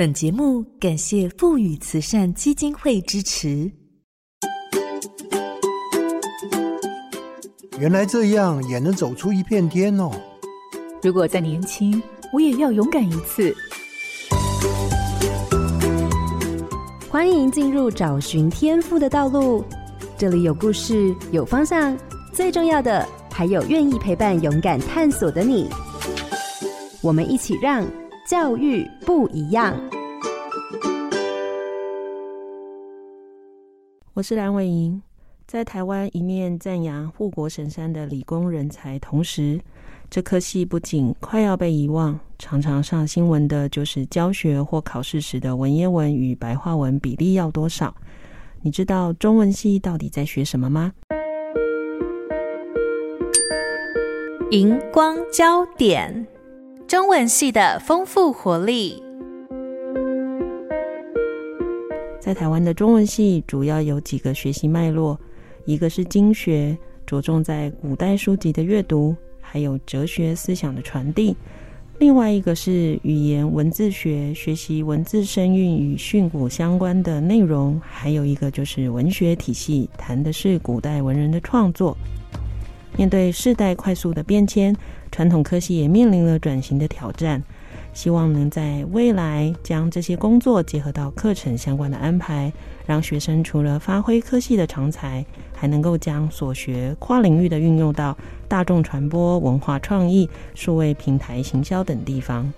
本节目感谢富宇慈善基金会支持。原来这样也能走出一片天哦！如果再年轻，我也要勇敢一次。欢迎进入找寻天赋的道路，这里有故事，有方向，最重要的还有愿意陪伴、勇敢探索的你。我们一起让教育不一样。我是蓝伟莹，在台湾一面赞扬护国神山的理工人才，同时，这科系不仅快要被遗忘，常常上新闻的就是教学或考试时的文言文与白话文比例要多少？你知道中文系到底在学什么吗？荧光焦点，中文系的丰富活力。在台湾的中文系主要有几个学习脉络，一个是经学，着重在古代书籍的阅读。还有哲学思想的传递，另外一个是语言文字学，学习文字声韵与训詁相关的内容，还有一个就是文学体系，谈的是古代文人的创作。面对世代快速的变迁，传统科系也面临了转型的挑战。希望能在未来将这些工作结合到课程相关的安排，让学生除了发挥科系的长才，还能够将所学跨领域的运用到大众传播、文化创意、数位平台行销等地方。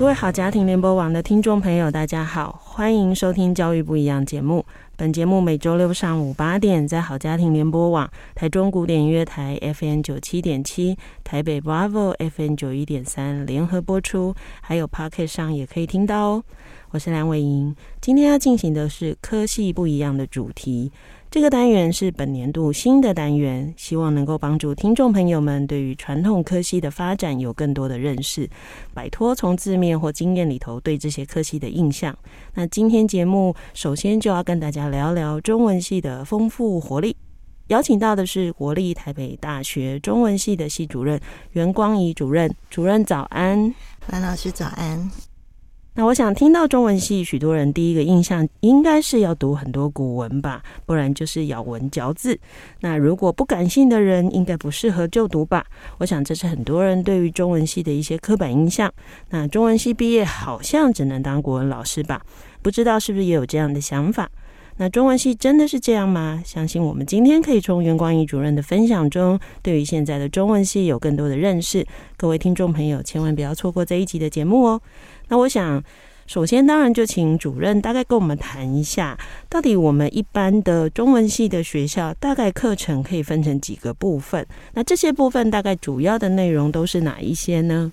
各位好，家庭联播网的听众朋友，大家好，欢迎收听《教育不一样》节目。本节目每周六上午八点在好家庭联播网、台中古典音乐台 FM 九七点七、台北 Bravo FM 九一点三联合播出，还有 Pocket 上也可以听到哦。我是梁伟莹，今天要进行的是科系不一样的主题。这个单元是本年度新的单元，希望能够帮助听众朋友们对于传统科系的发展有更多的认识，摆脱从字面或经验里头对这些科系的印象。那今天节目首先就要跟大家聊聊中文系的丰富活力，邀请到的是国立台北大学中文系的系主任袁光仪主任。主任早安，蓝老师早安。那我想听到中文系，许多人第一个印象应该是要读很多古文吧，不然就是咬文嚼字。那如果不感性的人，应该不适合就读吧？我想这是很多人对于中文系的一些刻板印象。那中文系毕业好像只能当国文老师吧？不知道是不是也有这样的想法？那中文系真的是这样吗？相信我们今天可以从袁光义主任的分享中，对于现在的中文系有更多的认识。各位听众朋友，千万不要错过这一集的节目哦。那我想，首先当然就请主任大概跟我们谈一下，到底我们一般的中文系的学校大概课程可以分成几个部分？那这些部分大概主要的内容都是哪一些呢？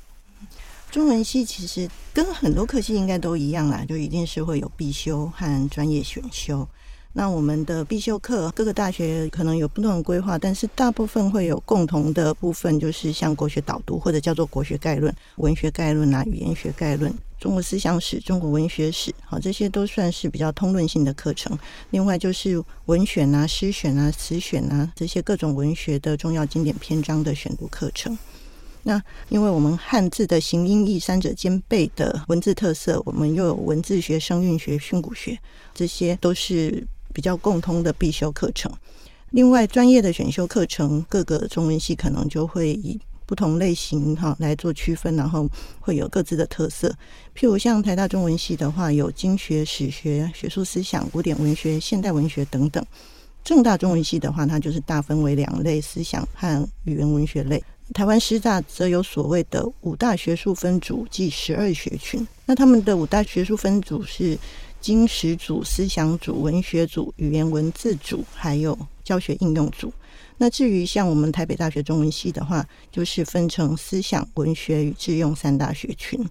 中文系其实跟很多科系应该都一样啦，就一定是会有必修和专业选修。那我们的必修课，各个大学可能有不同的规划，但是大部分会有共同的部分，就是像国学导读或者叫做国学概论、文学概论啊、语言学概论、中国思想史、中国文学史，好，这些都算是比较通论性的课程。另外就是文选啊、诗选啊、词选啊这些各种文学的重要经典篇章的选读课程。那因为我们汉字的形音义三者兼备的文字特色，我们又有文字学、声韵学、训诂学，这些都是。比较共通的必修课程，另外专业的选修课程，各个中文系可能就会以不同类型哈来做区分，然后会有各自的特色。譬如像台大中文系的话，有经学、史学、学术思想、古典文学、现代文学等等；正大中文系的话，它就是大分为两类：思想和语言文学类。台湾师大则有所谓的五大学术分组即十二学群，那他们的五大学术分组是。经史组、思想组、文学组、语言文字组，还有教学应用组。那至于像我们台北大学中文系的话，就是分成思想、文学与致用三大学群。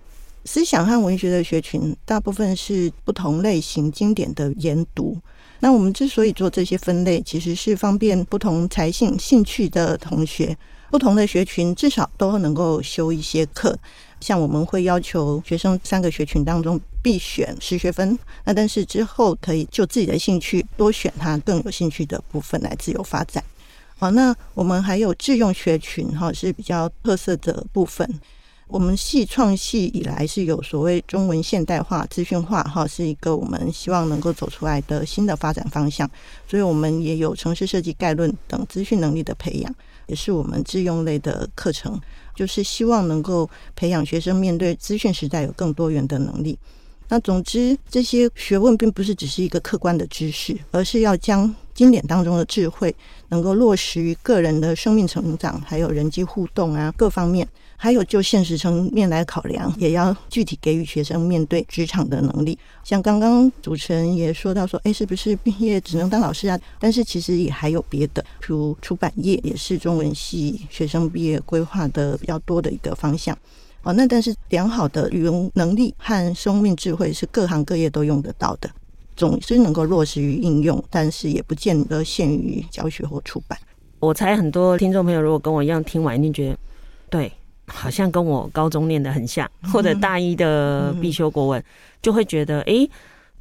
思想和文学的学群，大部分是不同类型经典的研读。那我们之所以做这些分类，其实是方便不同才性、兴趣的同学，不同的学群至少都能够修一些课。像我们会要求学生三个学群当中必选十学分，那但是之后可以就自己的兴趣多选他更有兴趣的部分来自由发展。好，那我们还有智用学群哈，是比较特色的部分。我们系创系以来是有所谓中文现代化、资讯化哈，是一个我们希望能够走出来的新的发展方向。所以我们也有城市设计概论等资讯能力的培养，也是我们智用类的课程，就是希望能够培养学生面对资讯时代有更多元的能力。那总之，这些学问并不是只是一个客观的知识，而是要将经典当中的智慧能够落实于个人的生命成长，还有人际互动啊各方面，还有就现实层面来考量，也要具体给予学生面对职场的能力。像刚刚主持人也说到说，哎，是不是毕业只能当老师啊？但是其实也还有别的，如出版业也是中文系学生毕业规划的比较多的一个方向。哦，那但是良好的语文能力和生命智慧是各行各业都用得到的，总是能够落实于应用，但是也不见得限于教学或出版。我猜很多听众朋友如果跟我一样听完，一定觉得对，好像跟我高中念的很像，或者大一的必修国文，就会觉得哎，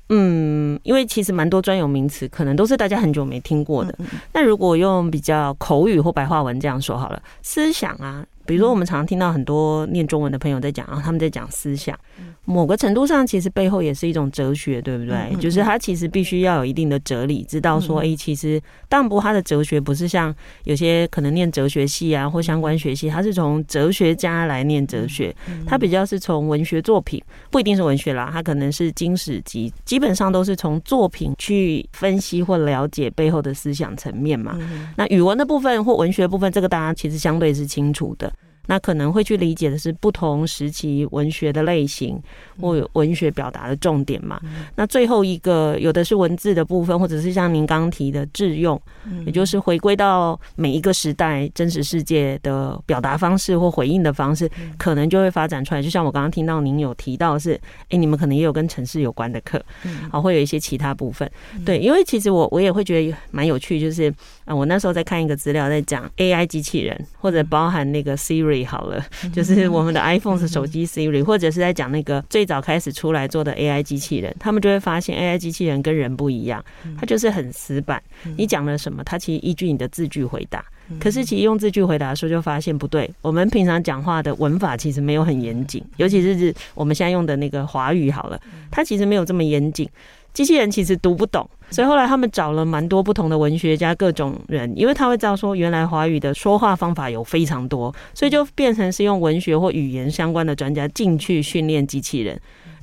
嗯，因为其实蛮多专有名词可能都是大家很久没听过的。那如果用比较口语或白话文这样说好了，思想啊。比如说，我们常常听到很多念中文的朋友在讲啊，他们在讲思想，某个程度上其实背后也是一种哲学，对不对？就是他其实必须要有一定的哲理，知道说，哎，其实当然不，他的哲学不是像有些可能念哲学系啊或相关学系，他是从哲学家来念哲学，他比较是从文学作品，不一定是文学啦，他可能是经史籍，基本上都是从作品去分析或了解背后的思想层面嘛。那语文的部分或文学部分，这个大家其实相对是清楚的。那可能会去理解的是不同时期文学的类型或有文学表达的重点嘛。那最后一个有的是文字的部分，或者是像您刚提的致用，也就是回归到每一个时代真实世界的表达方式或回应的方式，可能就会发展出来。就像我刚刚听到您有提到是，哎，你们可能也有跟城市有关的课，好，会有一些其他部分。对，因为其实我我也会觉得蛮有趣，就是啊，我那时候在看一个资料，在讲 AI 机器人，或者包含那个 Siri。好了，就是我们的 iPhone 是手机 Siri，或者是在讲那个最早开始出来做的 AI 机器人，他们就会发现 AI 机器人跟人不一样，它就是很死板。你讲了什么，它其实依据你的字句回答。可是其实用字句回答的时候，就发现不对。我们平常讲话的文法其实没有很严谨，尤其是我们现在用的那个华语，好了，它其实没有这么严谨。机器人其实读不懂，所以后来他们找了蛮多不同的文学家，各种人，因为他会知道说，原来华语的说话方法有非常多，所以就变成是用文学或语言相关的专家进去训练机器人。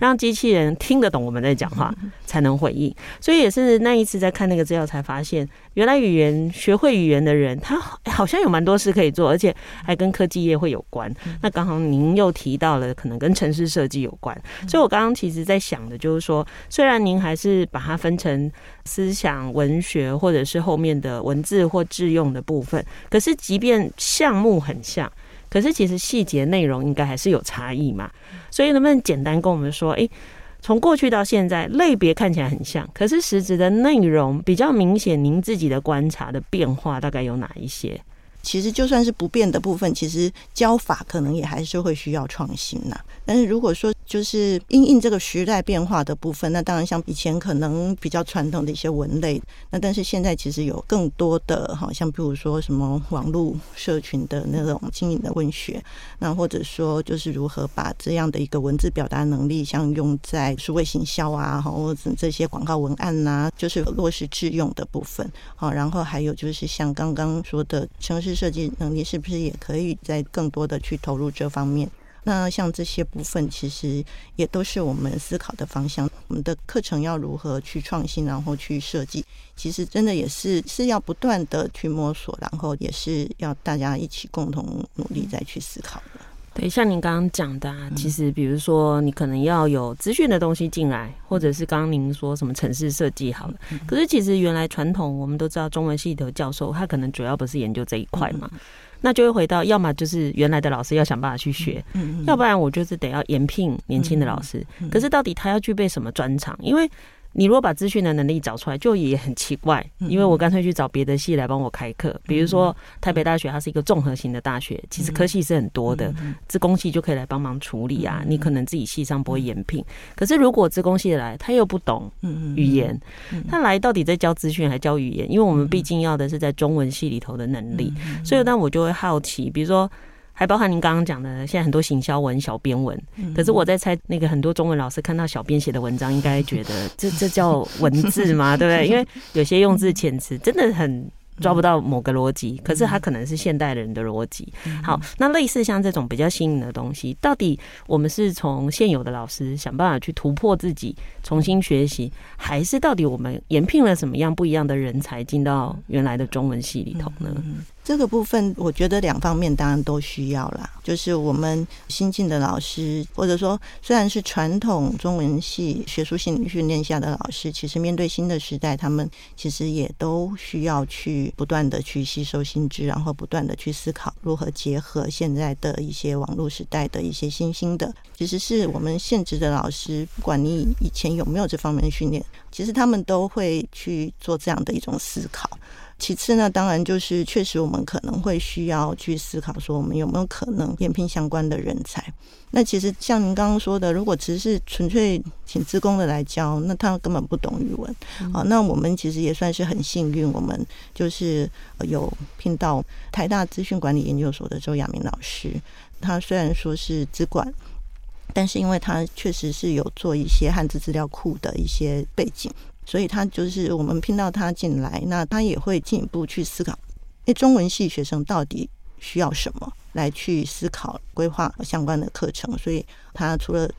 让机器人听得懂我们在讲话，才能回应。所以也是那一次在看那个资料，才发现原来语言学会语言的人，他好像有蛮多事可以做，而且还跟科技业会有关。那刚好您又提到了，可能跟城市设计有关。所以我刚刚其实在想的就是说，虽然您还是把它分成思想、文学，或者是后面的文字或智用的部分，可是即便项目很像。可是其实细节内容应该还是有差异嘛，所以能不能简单跟我们说，诶，从过去到现在，类别看起来很像，可是实质的内容比较明显，您自己的观察的变化大概有哪一些？其实就算是不变的部分，其实教法可能也还是会需要创新呐。但是如果说就是因应这个时代变化的部分，那当然像以前可能比较传统的一些文类，那但是现在其实有更多的，好像比如说什么网络社群的那种经营的文学，那或者说就是如何把这样的一个文字表达能力，像用在数位行销啊，或者这些广告文案呐、就是落实致用的部分。好，然后还有就是像刚刚说的城市。设计能力是不是也可以再更多的去投入这方面？那像这些部分，其实也都是我们思考的方向。我们的课程要如何去创新，然后去设计，其实真的也是是要不断的去摸索，然后也是要大家一起共同努力再去思考的。对，像您刚刚讲的啊，其实比如说你可能要有资讯的东西进来，或者是刚刚您说什么城市设计好了。可是其实原来传统我们都知道，中文系的教授他可能主要不是研究这一块嘛，那就会回到要么就是原来的老师要想办法去学，要不然我就是得要延聘年轻的老师。可是到底他要具备什么专长？因为你如果把资讯的能力找出来，就也很奇怪，因为我干脆去找别的系来帮我开课。比如说台北大学，它是一个综合型的大学，其实科系是很多的，资工系就可以来帮忙处理啊。你可能自己系上不会延聘，可是如果资工系来，他又不懂语言，他来到底在教资讯还教语言？因为我们毕竟要的是在中文系里头的能力，所以但我就会好奇，比如说。还包含您刚刚讲的，现在很多行销文、小编文。可是我在猜，那个很多中文老师看到小编写的文章，应该觉得这这叫文字吗？对不对？因为有些用字遣词真的很。抓不到某个逻辑，可是它可能是现代人的逻辑。好，那类似像这种比较新颖的东西，到底我们是从现有的老师想办法去突破自己，重新学习，还是到底我们延聘了什么样不一样的人才进到原来的中文系里头呢？这个部分，我觉得两方面当然都需要啦。就是我们新进的老师，或者说虽然是传统中文系学术性训练下的老师，其实面对新的时代，他们其实也都需要去不断的去吸收新知，然后不断的去思考如何结合现在的一些网络时代的一些新兴的。其实是我们现职的老师，不管你以前有没有这方面的训练，其实他们都会去做这样的一种思考。其次呢，当然就是确实我们可能会需要去思考，说我们有没有可能延聘相关的人才。那其实像您刚刚说的，如果只是纯粹请志工的来教，那他根本不懂语文。好，那我们其实也算是很幸运，我们就是有聘到台大资讯管理研究所的周亚明老师。他虽然说是资管，但是因为他确实是有做一些汉字资料库的一些背景。所以他就是我们聘到他进来，那他也会进一步去思考，诶，中文系学生到底需要什么，来去思考规划相关的课程。所以他除了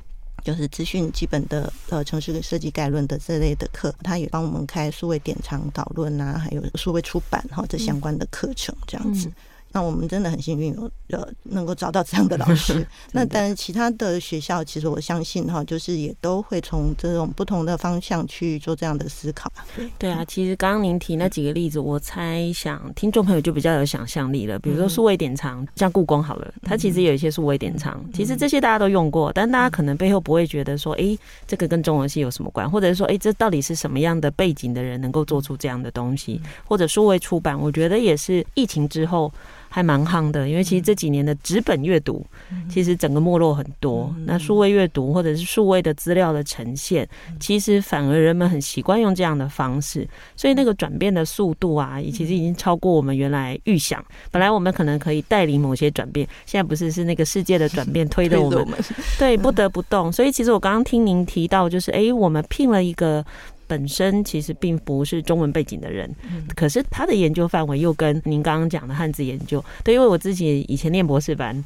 就是资讯基本的呃城市设计概论的这类的课，他也帮我们开数位典藏导论啊，还有数位出版哈这相关的课程这样子。那我们真的很幸运，有呃能够找到这样的老师。那但是其他的学校，其实我相信哈，就是也都会从这种不同的方向去做这样的思考。对对啊，其实刚刚您提那几个例子，我猜想听众朋友就比较有想象力了。比如说数位典藏，像故宫好了，它其实有一些数位典藏，其实这些大家都用过，但大家可能背后不会觉得说，哎，这个跟中文系有什么关？或者是说，哎，这到底是什么样的背景的人能够做出这样的东西？或者数位出版，我觉得也是疫情之后。还蛮夯的，因为其实这几年的纸本阅读，其实整个没落很多。那数位阅读或者是数位的资料的呈现，其实反而人们很习惯用这样的方式，所以那个转变的速度啊，也其实已经超过我们原来预想。本来我们可能可以带领某些转变，现在不是，是那个世界的转变 推着我们，对，不得不动。所以其实我刚刚听您提到，就是哎，我们聘了一个。本身其实并不是中文背景的人，可是他的研究范围又跟您刚刚讲的汉字研究，对，因为我自己以前念博士班，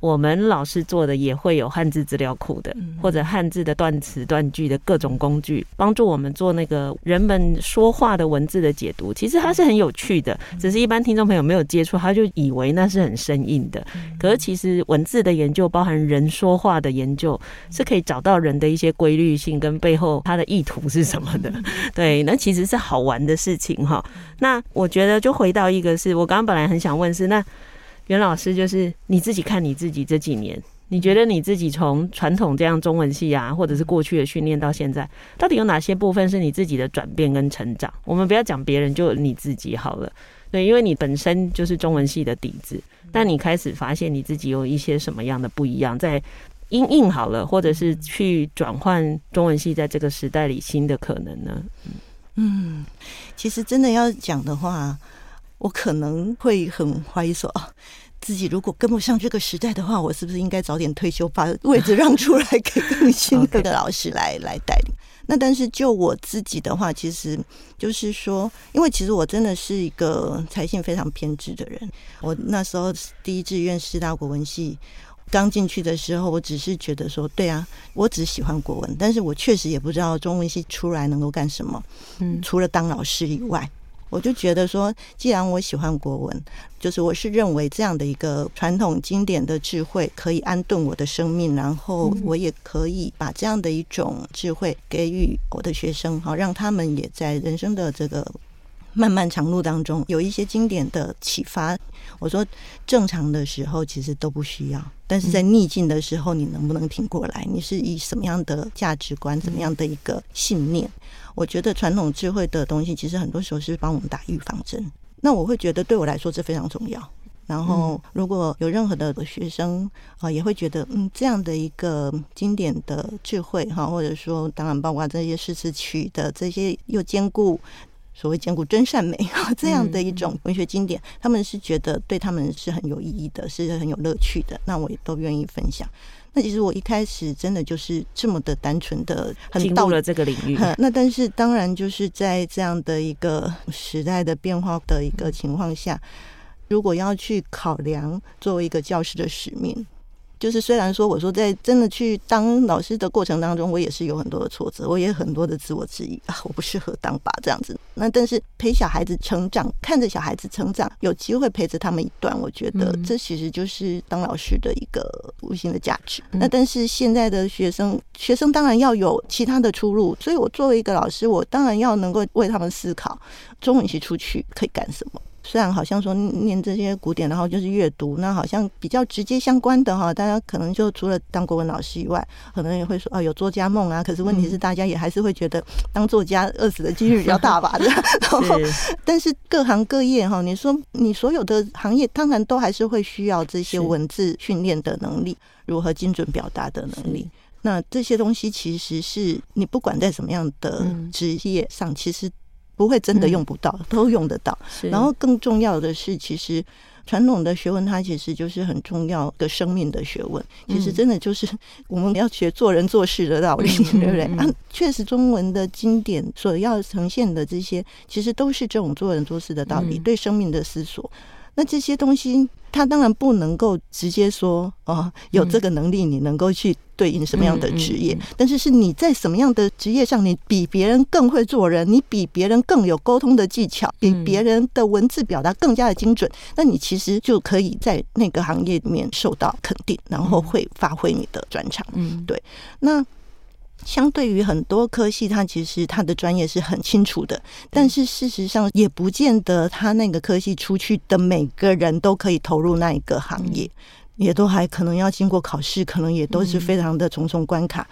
我们老师做的也会有汉字资料库的，或者汉字的断词断句的各种工具，帮助我们做那个人们说话的文字的解读。其实它是很有趣的，只是一般听众朋友没有接触，他就以为那是很生硬的。可是其实文字的研究，包含人说话的研究，是可以找到人的一些规律性跟背后他的意图是什么的。对，那其实是好玩的事情哈。那我觉得就回到一个是，我刚刚本来很想问是，那袁老师就是你自己看你自己这几年，你觉得你自己从传统这样中文系啊，或者是过去的训练到现在，到底有哪些部分是你自己的转变跟成长？我们不要讲别人，就你自己好了。对，因为你本身就是中文系的底子，但你开始发现你自己有一些什么样的不一样，在。因应好了，或者是去转换中文系在这个时代里新的可能呢？嗯，其实真的要讲的话，我可能会很怀疑说，自己如果跟不上这个时代的话，我是不是应该早点退休，把位置让出来给更新的 老师来来带领？那但是就我自己的话，其实就是说，因为其实我真的是一个才性非常偏执的人，我那时候第一志愿师大国文系。刚进去的时候，我只是觉得说，对啊，我只喜欢国文，但是我确实也不知道中文系出来能够干什么。嗯，除了当老师以外，我就觉得说，既然我喜欢国文，就是我是认为这样的一个传统经典的智慧可以安顿我的生命，然后我也可以把这样的一种智慧给予我的学生，好让他们也在人生的这个漫漫长路当中，有一些经典的启发。我说，正常的时候其实都不需要，但是在逆境的时候，你能不能挺过来？你是以什么样的价值观、怎么样的一个信念？我觉得传统智慧的东西，其实很多时候是帮我们打预防针。那我会觉得，对我来说这非常重要。然后，如果有任何的学生啊，也会觉得，嗯，这样的一个经典的智慧哈，或者说，当然包括这些诗词曲的这些又兼顾。所谓兼顾真善美 这样的一种文学经典，他们是觉得对他们是很有意义的，是很有乐趣的。那我也都愿意分享。那其实我一开始真的就是这么的单纯的，很进入了这个领域。那但是当然就是在这样的一个时代的变化的一个情况下，如果要去考量作为一个教师的使命。就是虽然说我说在真的去当老师的过程当中，我也是有很多的挫折，我也很多的自我质疑啊，我不适合当爸这样子。那但是陪小孩子成长，看着小孩子成长，有机会陪着他们一段，我觉得这其实就是当老师的一个无形的价值。那但是现在的学生，学生当然要有其他的出路，所以我作为一个老师，我当然要能够为他们思考，中文系出去可以干什么。虽然好像说念这些古典，然后就是阅读，那好像比较直接相关的哈，大家可能就除了当国文老师以外，可能也会说啊有作家梦啊。可是问题是，大家也还是会觉得当作家饿死的几率比较大吧？然后，但是各行各业哈，你说你所有的行业，当然都还是会需要这些文字训练的能力，如何精准表达的能力。那这些东西其实是你不管在什么样的职业上，其实。不会真的用不到，都用得到。然后更重要的是，其实传统的学问它其实就是很重要的生命的学问。其实真的就是我们要学做人做事的道理，对不对？啊，确实中文的经典所要呈现的这些，其实都是这种做人做事的道理，对生命的思索。那这些东西，他当然不能够直接说哦，有这个能力，你能够去对应什么样的职业。但是是你在什么样的职业上，你比别人更会做人，你比别人更有沟通的技巧，比别人的文字表达更加的精准，那你其实就可以在那个行业里面受到肯定，然后会发挥你的专长。嗯，对，那。相对于很多科系，他其实他的专业是很清楚的，但是事实上也不见得他那个科系出去的每个人都可以投入那一个行业，也都还可能要经过考试，可能也都是非常的重重关卡。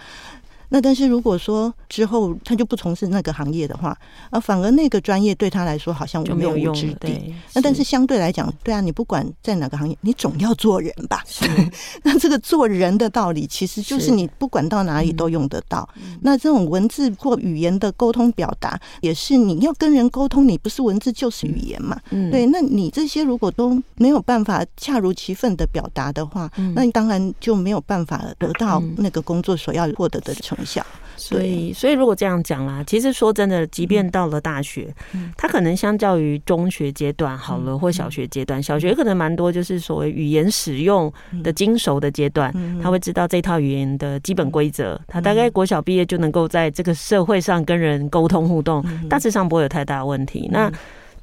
那但是如果说之后他就不从事那个行业的话，啊，反而那个专业对他来说好像无用武之地。那但是相对来讲，对啊，你不管在哪个行业，你总要做人吧？是。那这个做人的道理，其实就是你不管到哪里都用得到。那这种文字或语言的沟通表达，也是你要跟人沟通，你不是文字就是语言嘛？嗯。对，那你这些如果都没有办法恰如其分的表达的话，那你当然就没有办法得到那个工作所要获得的成。小，所以所以如果这样讲啦，其实说真的，即便到了大学，他可能相较于中学阶段好了，或小学阶段，小学可能蛮多就是所谓语言使用的精熟的阶段，他会知道这套语言的基本规则，他大概国小毕业就能够在这个社会上跟人沟通互动，大致上不会有太大问题。那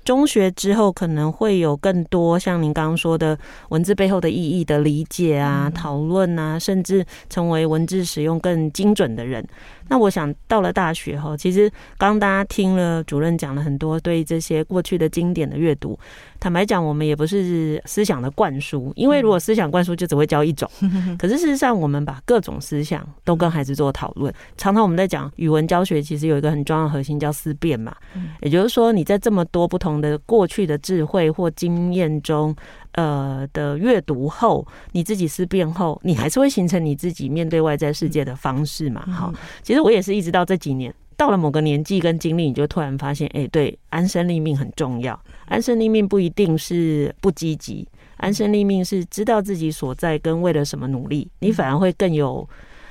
中学之后可能会有更多像您刚刚说的文字背后的意义的理解啊、讨论啊，甚至成为文字使用更精准的人。那我想到了大学后，其实刚刚大家听了主任讲了很多对这些过去的经典的阅读。坦白讲，我们也不是思想的灌输，因为如果思想灌输就只会教一种。可是事实上，我们把各种思想都跟孩子做讨论。常常我们在讲语文教学，其实有一个很重要的核心叫思辨嘛。也就是说，你在这么多不同的过去的智慧或经验中，呃的阅读后，你自己思辨后，你还是会形成你自己面对外在世界的方式嘛。哈，其实我也是一直到这几年，到了某个年纪跟经历，你就突然发现，哎，对，安身立命很重要。安身立命不一定是不积极，安身立命是知道自己所在跟为了什么努力，你反而会更有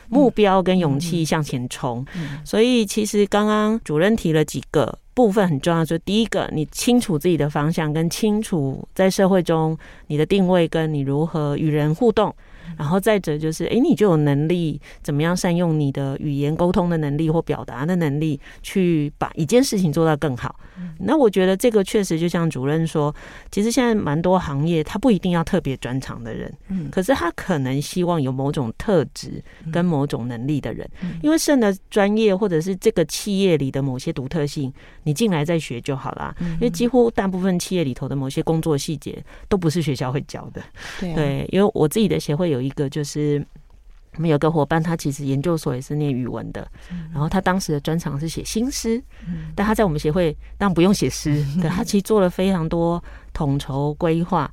目标跟勇气向前冲。所以，其实刚刚主任提了几个。部分很重要，就第一个，你清楚自己的方向，跟清楚在社会中你的定位，跟你如何与人互动。然后再者就是，诶，你就有能力怎么样善用你的语言沟通的能力或表达的能力，去把一件事情做到更好。那我觉得这个确实就像主任说，其实现在蛮多行业他不一定要特别专长的人，可是他可能希望有某种特质跟某种能力的人，因为剩的专业或者是这个企业里的某些独特性，你进来再学就好啦。因为几乎大部分企业里头的某些工作细节都不是学校会教的。对因为我自己的协会有一个就是。我们有个伙伴，他其实研究所也是念语文的，然后他当时的专长是写新诗，但他在我们协会当然不用写诗，对，他其实做了非常多统筹规划，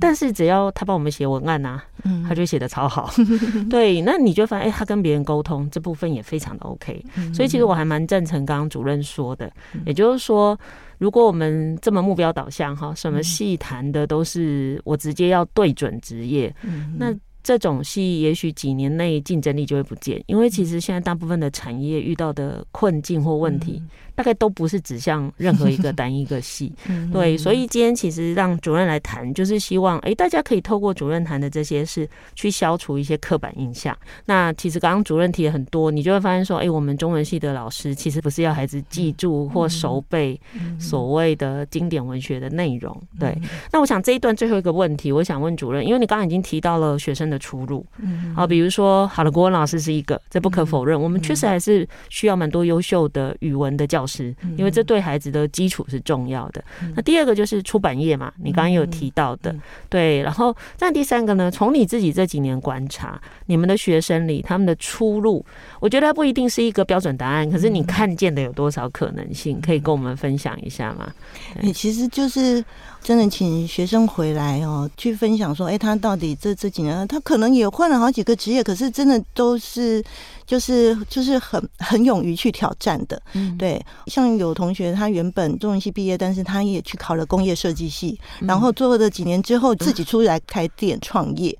但是只要他帮我们写文案呐、啊，他就写的超好，对，那你就发现，哎，他跟别人沟通这部分也非常的 OK，所以其实我还蛮赞成刚刚主任说的，也就是说，如果我们这么目标导向哈，什么细谈的都是我直接要对准职业，那。这种戏也许几年内竞争力就会不见，因为其实现在大部分的产业遇到的困境或问题。大概都不是指向任何一个单一个系，对，所以今天其实让主任来谈，就是希望哎，大家可以透过主任谈的这些事，去消除一些刻板印象。那其实刚刚主任提了很多，你就会发现说，哎，我们中文系的老师其实不是要孩子记住或熟背所谓的经典文学的内容。对，那我想这一段最后一个问题，我想问主任，因为你刚刚已经提到了学生的出路，嗯好，比如说好了，郭文老师是一个，这不可否认，我们确实还是需要蛮多优秀的语文的教。老师，因为这对孩子的基础是重要的。那第二个就是出版业嘛，你刚刚有提到的，对。然后，那第三个呢？从你自己这几年观察，你们的学生里他们的出路，我觉得不一定是一个标准答案。可是你看见的有多少可能性？可以跟我们分享一下吗？你其实就是。真的，请学生回来哦，去分享说，哎，他到底这这几年，他可能也换了好几个职业，可是真的都是就是就是很很勇于去挑战的。嗯，对，像有同学他原本中文系毕业，但是他也去考了工业设计系，然后做了几年之后自己出来开店创业。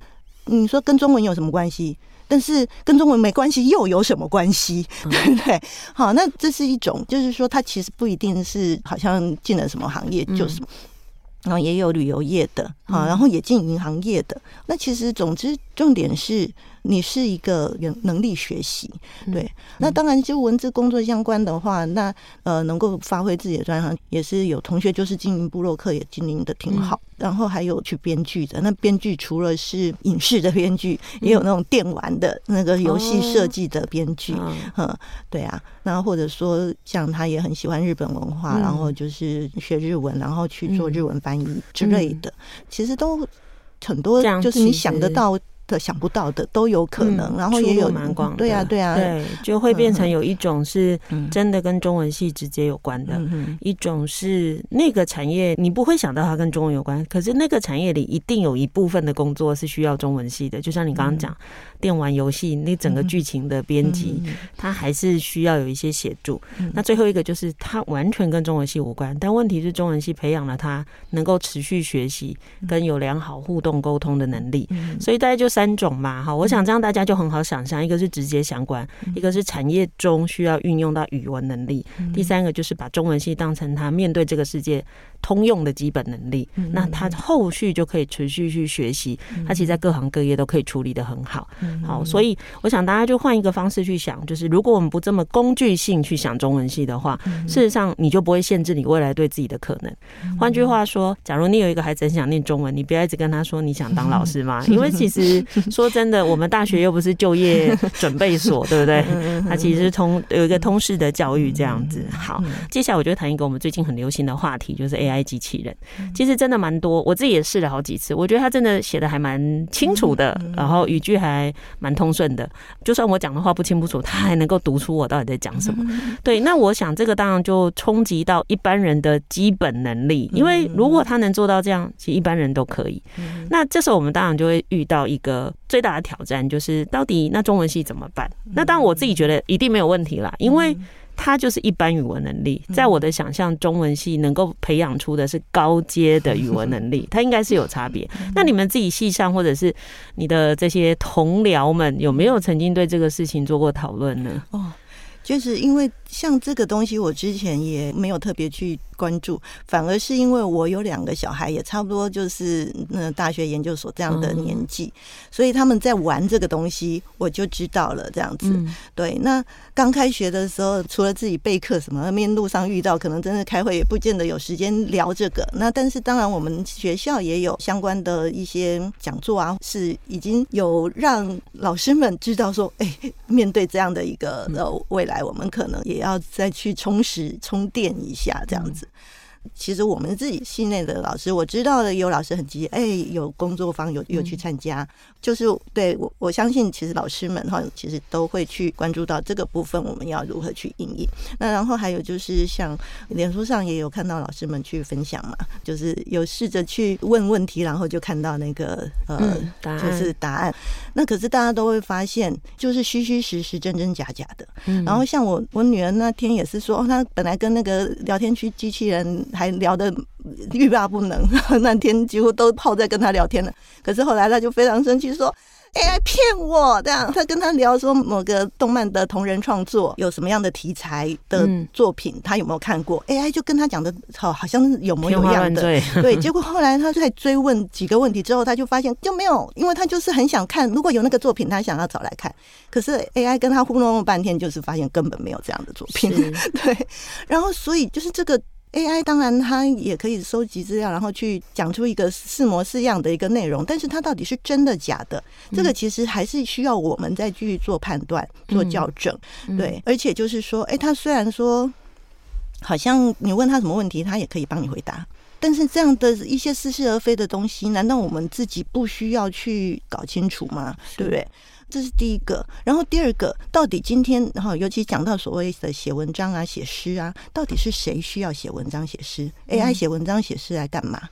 你说跟中文有什么关系？但是跟中文没关系又有什么关系？对不对？好，那这是一种，就是说他其实不一定是好像进了什么行业就是。然后也有旅游业的，啊，然后也进银行业的。那其实，总之，重点是。你是一个有能力学习，对，那当然就文字工作相关的话，那呃能够发挥自己的专长，也是有同学就是经营部落客也经营的挺好，然后还有去编剧的，那编剧除了是影视的编剧，也有那种电玩的那个游戏设计的编剧，嗯，对啊，那或者说像他也很喜欢日本文化，然后就是学日文，然后去做日文翻译之类的，其实都很多，就是你想得到。的想不到的都有可能，嗯、然后也有蛮广，对啊，对啊，对，就会变成有一种是真的跟中文系直接有关的，嗯、一种是那个产业你不会想到它跟中文有关，可是那个产业里一定有一部分的工作是需要中文系的，就像你刚刚讲。嗯电玩游戏那整个剧情的编辑，他还是需要有一些协助。那最后一个就是他完全跟中文系无关，但问题是中文系培养了他能够持续学习跟有良好互动沟通的能力。所以大概就三种嘛，哈，我想这样大家就很好想象，一个是直接相关，一个是产业中需要运用到语文能力，第三个就是把中文系当成他面对这个世界通用的基本能力。那他后续就可以持续去学习，他其实在各行各业都可以处理的很好。好，所以我想大家就换一个方式去想，就是如果我们不这么工具性去想中文系的话，事实上你就不会限制你未来对自己的可能。换句话说，假如你有一个孩子很想念中文，你不要一直跟他说你想当老师嘛，因为其实 说真的，我们大学又不是就业 准备所，对不对？它其实是通有一个通识的教育这样子。好，接下来我就谈一个我们最近很流行的话题，就是 AI 机器人。其实真的蛮多，我自己也试了好几次，我觉得他真的写的还蛮清楚的，然后语句还。蛮通顺的，就算我讲的话不清不楚，他还能够读出我到底在讲什么。对，那我想这个当然就冲击到一般人的基本能力，因为如果他能做到这样，其实一般人都可以。那这时候我们当然就会遇到一个最大的挑战，就是到底那中文系怎么办？那当然我自己觉得一定没有问题啦，因为。它就是一般语文能力，在我的想象，中文系能够培养出的是高阶的语文能力，它应该是有差别。那你们自己系上或者是你的这些同僚们，有没有曾经对这个事情做过讨论呢？哦，就是因为像这个东西，我之前也没有特别去。关注，反而是因为我有两个小孩，也差不多就是那大学研究所这样的年纪，所以他们在玩这个东西，我就知道了这样子。对，那刚开学的时候，除了自己备课什么，面路上遇到，可能真的开会也不见得有时间聊这个。那但是当然，我们学校也有相关的一些讲座啊，是已经有让老师们知道说，哎，面对这样的一个呃未来，我们可能也要再去充实充电一下，这样子。其实我们自己系内的老师，我知道的有老师很积极，哎，有工作方有有去参加，嗯、就是对我我相信，其实老师们哈，其实都会去关注到这个部分，我们要如何去应用。那然后还有就是像脸书上也有看到老师们去分享嘛，就是有试着去问问题，然后就看到那个呃，嗯、答案就是答案。那可是大家都会发现，就是虚虚实实、真真假假的。嗯、然后像我我女儿那天也是说，哦，她本来跟那个聊天区机器人。还聊得欲罢不能，那天几乎都泡在跟他聊天了。可是后来他就非常生气，说 AI 骗我。这样，他跟他聊说某个动漫的同人创作有什么样的题材的作品，他有没有看过？AI 就跟他讲的好，好像有模有样的。对，结果后来他在追问几个问题之后，他就发现就没有，因为他就是很想看，如果有那个作品，他想要找来看。可是 AI 跟他糊弄了半天，就是发现根本没有这样的作品。对，然后所以就是这个。AI 当然，它也可以收集资料，然后去讲出一个似模似样的一个内容，但是它到底是真的假的，这个其实还是需要我们再继续做判断、做校正。对，而且就是说，哎，它虽然说好像你问他什么问题，他也可以帮你回答，但是这样的一些似是而非的东西，难道我们自己不需要去搞清楚吗？对不对？这是第一个，然后第二个，到底今天，然后尤其讲到所谓的写文章啊、写诗啊，到底是谁需要写文章、写诗？AI 写文章、写诗来干嘛？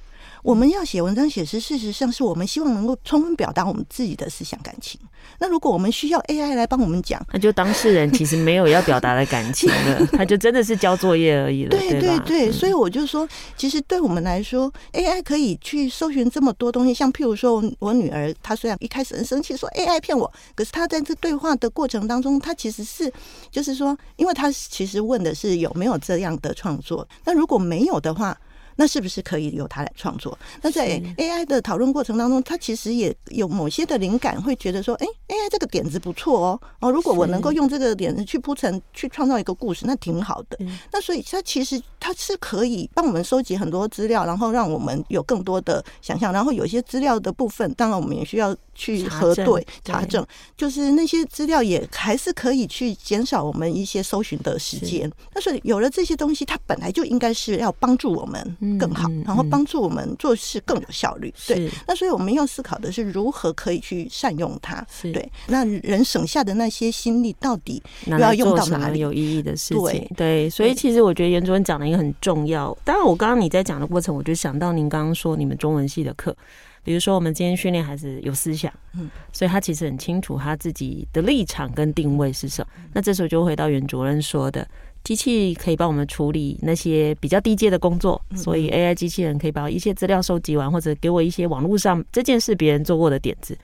我们要写文章写诗，事实上是我们希望能够充分表达我们自己的思想感情。那如果我们需要 AI 来帮我们讲，那就当事人其实没有要表达的感情了，他就真的是交作业而已了。对对对，所以我就说，其实对我们来说，AI 可以去搜寻这么多东西。像譬如说，我女儿她虽然一开始很生气说 AI 骗我，可是她在这对话的过程当中，她其实是就是说，因为她其实问的是有没有这样的创作。那如果没有的话，那是不是可以由他来创作？那在 AI 的讨论过程当中，他其实也有某些的灵感，会觉得说：“哎，AI 这个点子不错哦，哦，如果我能够用这个点子去铺陈、去创造一个故事，那挺好的。”那所以，他其实他是可以帮我们收集很多资料，然后让我们有更多的想象。然后有些资料的部分，当然我们也需要去核对查证，就是那些资料也还是可以去减少我们一些搜寻的时间。那所以有了这些东西，它本来就应该是要帮助我们。更好，然后帮助我们做事更有效率。对，那所以我们要思考的是如何可以去善用它。对，那人省下的那些心力到底要用到哪里有意义的事情？对，对，所以其实我觉得袁主任讲的一个很重要。当然，我刚刚你在讲的过程，我就想到您刚刚说你们中文系的课，比如说我们今天训练孩子有思想，嗯，所以他其实很清楚他自己的立场跟定位是什么。那这时候就回到袁主任说的。机器可以帮我们处理那些比较低阶的工作，所以 AI 机器人可以把一些资料收集完，或者给我一些网络上这件事别人做过的点子。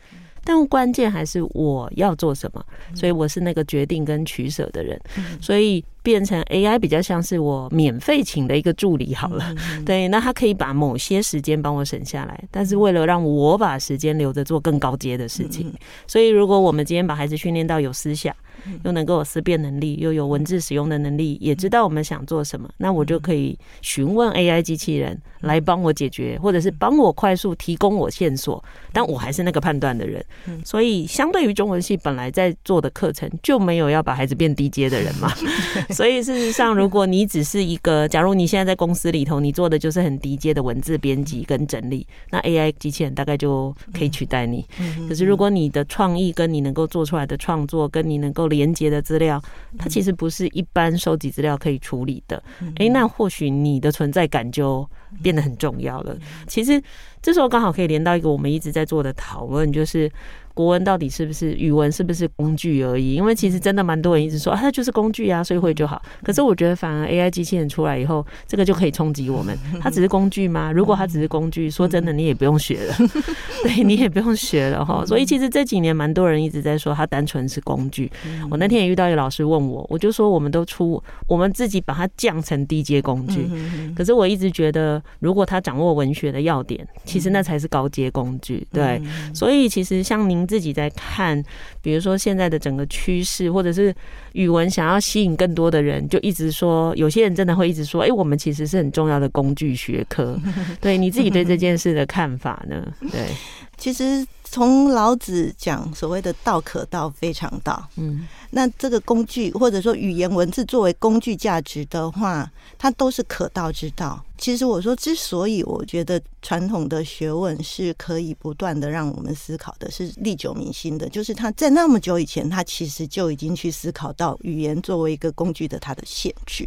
但关键还是我要做什么，所以我是那个决定跟取舍的人。所以变成 AI 比较像是我免费请的一个助理好了。对，那他可以把某些时间帮我省下来，但是为了让我把时间留着做更高阶的事情。所以如果我们今天把孩子训练到有思想，又能够有思辨能力，又有文字使用的能力，也知道我们想做什么，那我就可以询问 AI 机器人来帮我解决，或者是帮我快速提供我线索，但我还是那个判断的人。所以，相对于中文系本来在做的课程，就没有要把孩子变低阶的人嘛。所以，事实上，如果你只是一个，假如你现在在公司里头，你做的就是很低阶的文字编辑跟整理，那 AI 机器人大概就可以取代你。可是，如果你的创意跟你能够做出来的创作，跟你能够连接的资料，它其实不是一般收集资料可以处理的。诶，那或许你的存在感就变得很重要了。其实这时候刚好可以连到一个我们一直在做的讨论，就是。国文到底是不是语文？是不是工具而已？因为其实真的蛮多人一直说啊，它就是工具啊，所以会就好。可是我觉得，反而 AI 机器人出来以后，这个就可以冲击我们。它只是工具吗？如果它只是工具，说真的，你也不用学了，对，你也不用学了哈。所以其实这几年蛮多人一直在说，它单纯是工具。我那天也遇到一个老师问我，我就说我们都出，我们自己把它降成低阶工具。可是我一直觉得，如果他掌握文学的要点，其实那才是高阶工具。对，所以其实像您。自己在看，比如说现在的整个趋势，或者是语文想要吸引更多的人，就一直说，有些人真的会一直说，哎，我们其实是很重要的工具学科。对，你自己对这件事的看法呢？对，其实从老子讲所谓的“道可道，非常道”，嗯，那这个工具或者说语言文字作为工具价值的话，它都是可道之道。其实我说，之所以我觉得传统的学问是可以不断的让我们思考的，是历久弥新的，就是他在那么久以前，他其实就已经去思考到语言作为一个工具的它的限制。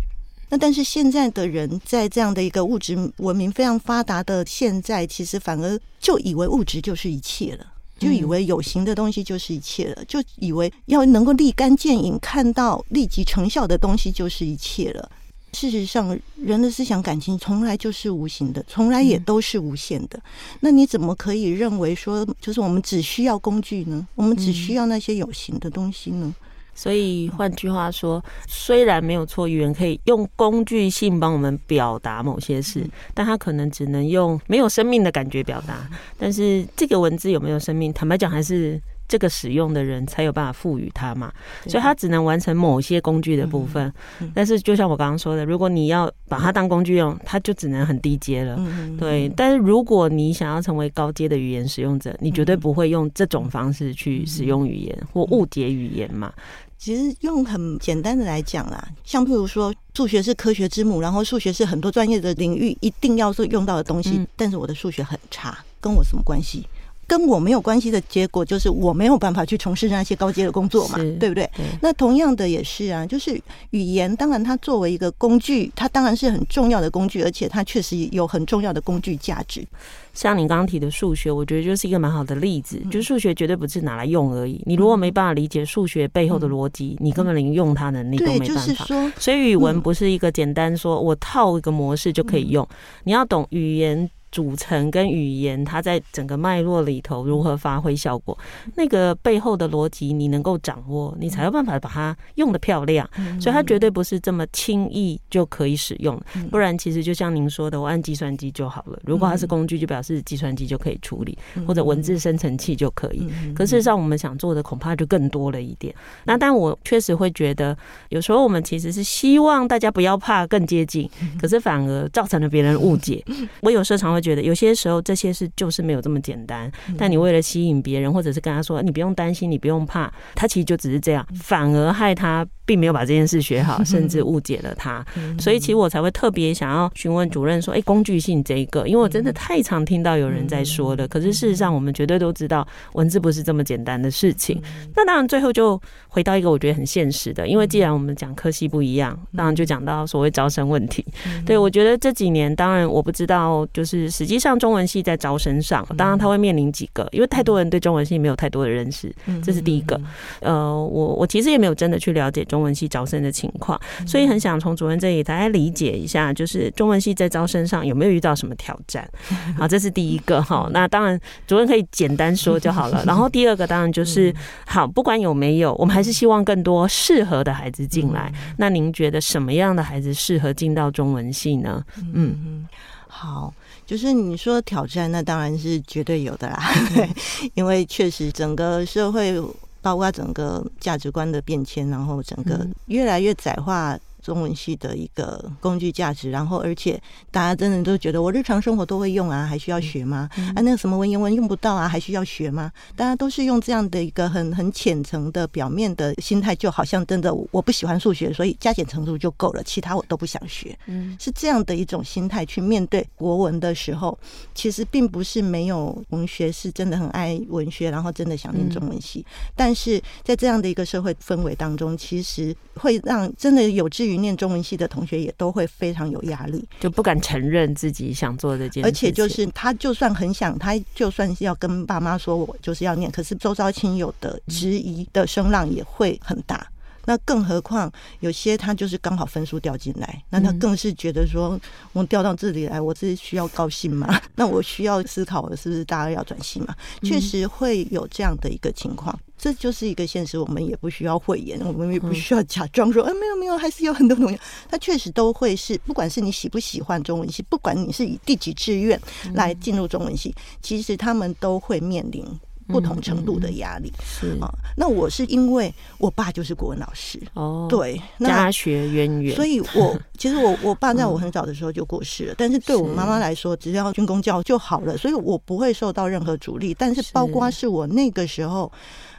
那但是现在的人在这样的一个物质文明非常发达的现在，其实反而就以为物质就是一切了，就以为有形的东西就是一切了，就以为要能够立竿见影看到立即成效的东西就是一切了。事实上，人的思想感情从来就是无形的，从来也都是无限的。那你怎么可以认为说，就是我们只需要工具呢？我们只需要那些有形的东西呢？所以换句话说，虽然没有错，语言可以用工具性帮我们表达某些事，但它可能只能用没有生命的感觉表达。但是这个文字有没有生命？坦白讲，还是这个使用的人才有办法赋予它嘛。所以它只能完成某些工具的部分。但是就像我刚刚说的，如果你要把它当工具用，它就只能很低阶了。对。但是如果你想要成为高阶的语言使用者，你绝对不会用这种方式去使用语言或误解语言嘛。其实用很简单的来讲啦，像譬如说，数学是科学之母，然后数学是很多专业的领域一定要是用到的东西。但是我的数学很差，跟我什么关系？跟我没有关系的结果就是我没有办法去从事那些高阶的工作嘛，对不对？那同样的也是啊，就是语言，当然它作为一个工具，它当然是很重要的工具，而且它确实有很重要的工具价值。像你刚刚提的数学，我觉得就是一个蛮好的例子。就是数学绝对不是拿来用而已。你如果没办法理解数学背后的逻辑，你根本连用它能力都没办法。所以语文不是一个简单说我套一个模式就可以用，你要懂语言组成跟语言，它在整个脉络里头如何发挥效果，那个背后的逻辑你能够掌握，你才有办法把它用的漂亮。所以它绝对不是这么轻易就可以使用，不然其实就像您说的，我按计算机就好了。如果它是工具，就表示计算机就可以处理，或者文字生成器就可以。可事实上，我们想做的恐怕就更多了一点。那但我确实会觉得，有时候我们其实是希望大家不要怕更接近，可是反而造成了别人误解。我有时候常会。觉得有些时候这些事就是没有这么简单，但你为了吸引别人，或者是跟他说你不用担心，你不用怕，他其实就只是这样，反而害他并没有把这件事学好，甚至误解了他。所以其实我才会特别想要询问主任说，哎，工具性这一个，因为我真的太常听到有人在说了，可是事实上我们绝对都知道文字不是这么简单的事情。那当然最后就回到一个我觉得很现实的，因为既然我们讲科系不一样，当然就讲到所谓招生问题。对，我觉得这几年当然我不知道就是。实际上，中文系在招生上，当然他会面临几个，因为太多人对中文系没有太多的认识，这是第一个。呃，我我其实也没有真的去了解中文系招生的情况，所以很想从主任这里大家理解一下，就是中文系在招生上有没有遇到什么挑战？好，这是第一个哈。那当然，主任可以简单说就好了。然后第二个当然就是，好，不管有没有，我们还是希望更多适合的孩子进来。那您觉得什么样的孩子适合进到中文系呢？嗯，好。就是你说挑战，那当然是绝对有的啦，对，因为确实整个社会，包括整个价值观的变迁，然后整个越来越窄化。中文系的一个工具价值，然后而且大家真的都觉得我日常生活都会用啊，还需要学吗？啊，那个什么文言文用不到啊，还需要学吗？大家都是用这样的一个很很浅层的表面的心态，就好像真的我不喜欢数学，所以加减乘除就够了，其他我都不想学。嗯，是这样的一种心态去面对国文的时候，其实并不是没有文学是真的很爱文学，然后真的想念中文系，但是在这样的一个社会氛围当中，其实会让真的有志于念中文系的同学也都会非常有压力，就不敢承认自己想做这件事。而且就是他就算很想，他就算是要跟爸妈说我就是要念，可是周遭亲友的质疑的声浪也会很大。那更何况有些他就是刚好分数掉进来，那他更是觉得说我掉到这里来，我是需要高兴吗？那我需要思考我是不是大家要转系嘛？确实会有这样的一个情况。这就是一个现实，我们也不需要讳言，我们也不需要假装说，哎，没有没有，还是有很多同学，他确实都会是，不管是你喜不喜欢中文系，不管你是以第几志愿来进入中文系，其实他们都会面临不同程度的压力。是。啊，那我是因为我爸就是国文老师哦，对，家学渊源，所以我 其实我我爸在我很早的时候就过世了，但是对我妈妈来说，只要军公教就好了，所以我不会受到任何阻力。但是。包括是我那个时候，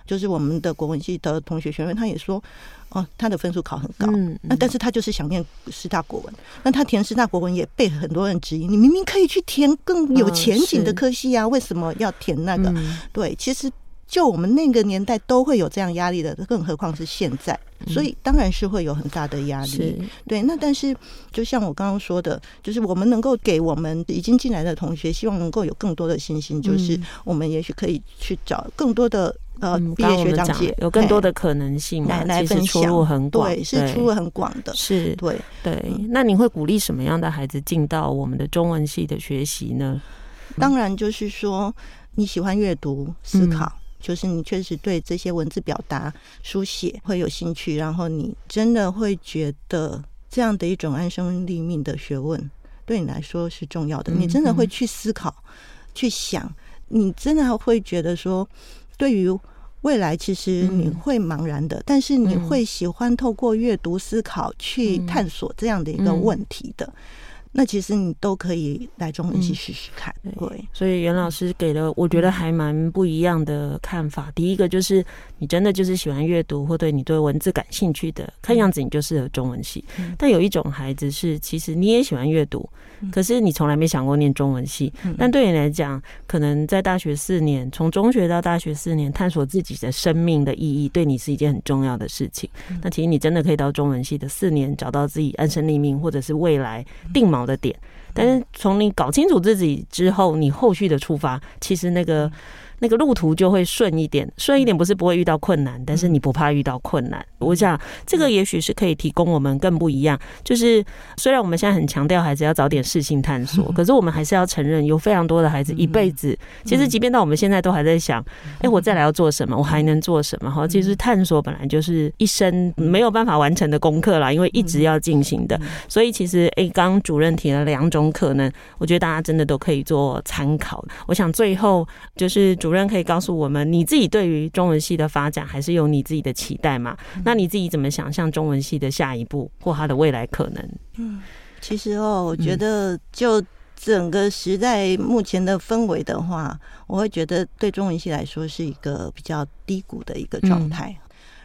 就是我们的国文系的同学学员，他也说。哦，他的分数考很高，嗯，那但是他就是想念师大国文，那他填师大国文也被很多人质疑，你明明可以去填更有前景的科系啊，为什么要填那个？对，其实就我们那个年代都会有这样压力的，更何况是现在，所以当然是会有很大的压力。对，那但是就像我刚刚说的，就是我们能够给我们已经进来的同学，希望能够有更多的信心，就是我们也许可以去找更多的。呃，毕业学长姐有更多的可能性来来分享，出路很广，对，是出路很广的，是对对。那你会鼓励什么样的孩子进到我们的中文系的学习呢？当然，就是说你喜欢阅读、思考，就是你确实对这些文字表达、书写会有兴趣，然后你真的会觉得这样的一种安身立命的学问对你来说是重要的。你真的会去思考、去想，你真的会觉得说，对于未来其实你会茫然的，嗯、但是你会喜欢透过阅读思考去探索这样的一个问题的。那其实你都可以来中文系试试看，嗯、对。所以袁老师给了我觉得还蛮不一样的看法。第一个就是你真的就是喜欢阅读，或对你对文字感兴趣的，看样子你就适合中文系。嗯、但有一种孩子是，其实你也喜欢阅读，可是你从来没想过念中文系。嗯、但对你来讲，可能在大学四年，从中学到大学四年，探索自己的生命的意义，对你是一件很重要的事情。嗯、那其实你真的可以到中文系的四年，找到自己安身立命，或者是未来定锚的点，但是从你搞清楚自己之后，你后续的出发，其实那个。那个路途就会顺一点，顺一点不是不会遇到困难，但是你不怕遇到困难。我想这个也许是可以提供我们更不一样。就是虽然我们现在很强调孩子要早点适性探索，可是我们还是要承认，有非常多的孩子一辈子，其实即便到我们现在都还在想，哎，我再来要做什么？我还能做什么？哈，其实探索本来就是一生没有办法完成的功课啦，因为一直要进行的。所以其实，哎，刚刚主任提了两种可能，我觉得大家真的都可以做参考。我想最后就是主。主任可以告诉我们，你自己对于中文系的发展还是有你自己的期待吗？那你自己怎么想象中文系的下一步或它的未来可能？嗯，其实哦，我觉得就整个时代目前的氛围的话，我会觉得对中文系来说是一个比较低谷的一个状态。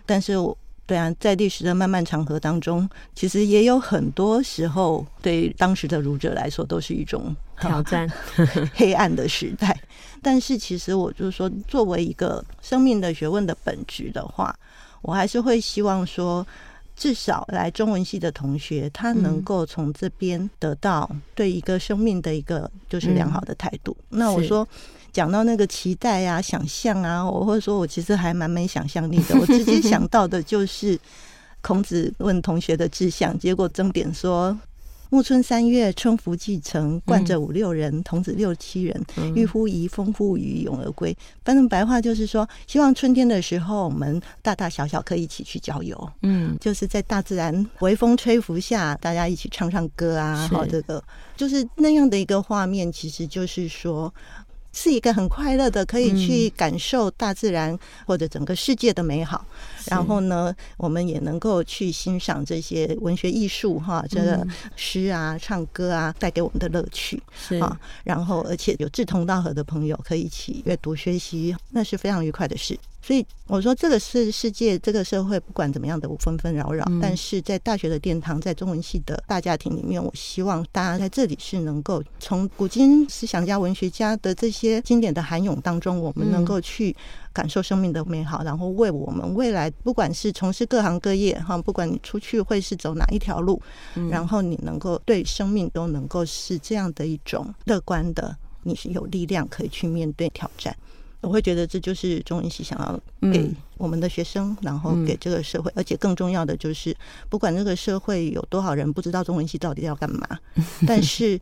但是我。对啊，在历史的漫漫长河当中，其实也有很多时候，对当时的儒者来说，都是一种挑战、黑暗的时代。但是，其实我就是说，作为一个生命的学问的本质的话，我还是会希望说，至少来中文系的同学，他能够从这边得到对一个生命的一个就是良好的态度。嗯、那我说。讲到那个期待啊、想象啊，我或者说我其实还蛮没想象力的。我直接 想到的就是孔子问同学的志向，结果曾点说：“暮春三月，春服既成，冠者五六人，童子六七人，欲乎沂，风乎雨，咏而归。”反正白话就是说，希望春天的时候，我们大大小小可以一起去郊游。嗯，就是在大自然微风吹拂下，大家一起唱唱歌啊，好，这个就是那样的一个画面，其实就是说。是一个很快乐的，可以去感受大自然或者整个世界的美好。嗯、然后呢，我们也能够去欣赏这些文学艺术，哈，这个诗啊、唱歌啊，带给我们的乐趣是啊。然后，而且有志同道合的朋友可以一起阅读学习，那是非常愉快的事。所以我说，这个是世界，这个社会不管怎么样的纷纷扰扰，嗯、但是在大学的殿堂，在中文系的大家庭里面，我希望大家在这里是能够从古今思想家、文学家的这些经典的涵涌当中，我们能够去感受生命的美好，然后为我们未来，不管是从事各行各业哈，不管你出去会是走哪一条路，然后你能够对生命都能够是这样的一种乐观的，你是有力量可以去面对挑战。我会觉得这就是中文系想要给我们的学生，嗯、然后给这个社会，而且更重要的就是，不管这个社会有多少人不知道中文系到底要干嘛，但是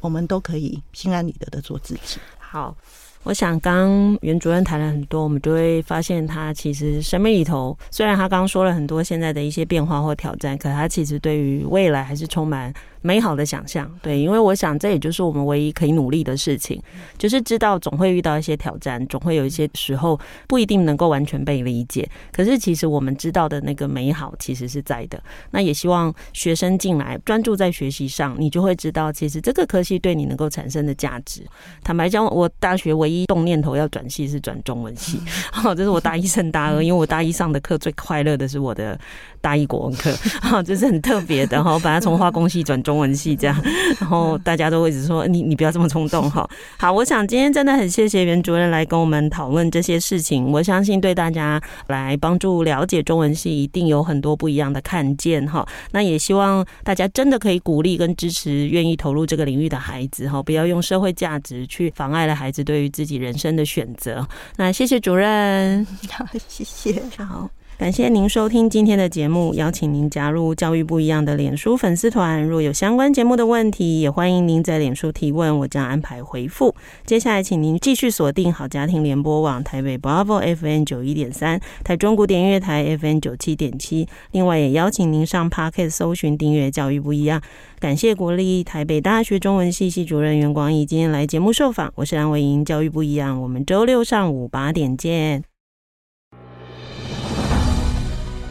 我们都可以心安理得的做自己。好，我想刚袁主任谈了很多，我们就会发现他其实生命里头，虽然他刚刚说了很多现在的一些变化或挑战，可他其实对于未来还是充满美好的想象。对，因为我想这也就是我们唯一可以努力的事情，就是知道总会遇到一些挑战，总会有一些时候不一定能够完全被理解。可是其实我们知道的那个美好其实是在的。那也希望学生进来专注在学习上，你就会知道其实这个科系对你能够产生的价值。坦白讲，我大学唯一动念头要转系是转中文系，好，这是我大一升大二，因为我大一上的课最快乐的是我的大一国文课，哈，这是很特别的哈，把它从化工系转中文系这样，然后大家都会一直说你你不要这么冲动哈。好，我想今天真的很谢谢袁主任来跟我们讨论这些事情，我相信对大家来帮助了解中文系一定有很多不一样的看见哈。那也希望大家真的可以鼓励跟支持愿意投入这个领域的孩子哈，不要用社会价值去妨碍了孩子对于自己人生的选择。那谢谢主任，好，谢谢，好。感谢您收听今天的节目，邀请您加入教育不一样的脸书粉丝团。若有相关节目的问题，也欢迎您在脸书提问，我将安排回复。接下来，请您继续锁定好家庭联播网台北 Bravo FM 九一点三，台中古典音乐台 FM 九七点七。另外，也邀请您上 Podcast 搜寻订阅教育不一样。感谢国立台北大学中文系系主任袁光义今天来节目受访，我是蓝伟莹，教育不一样，我们周六上午八点见。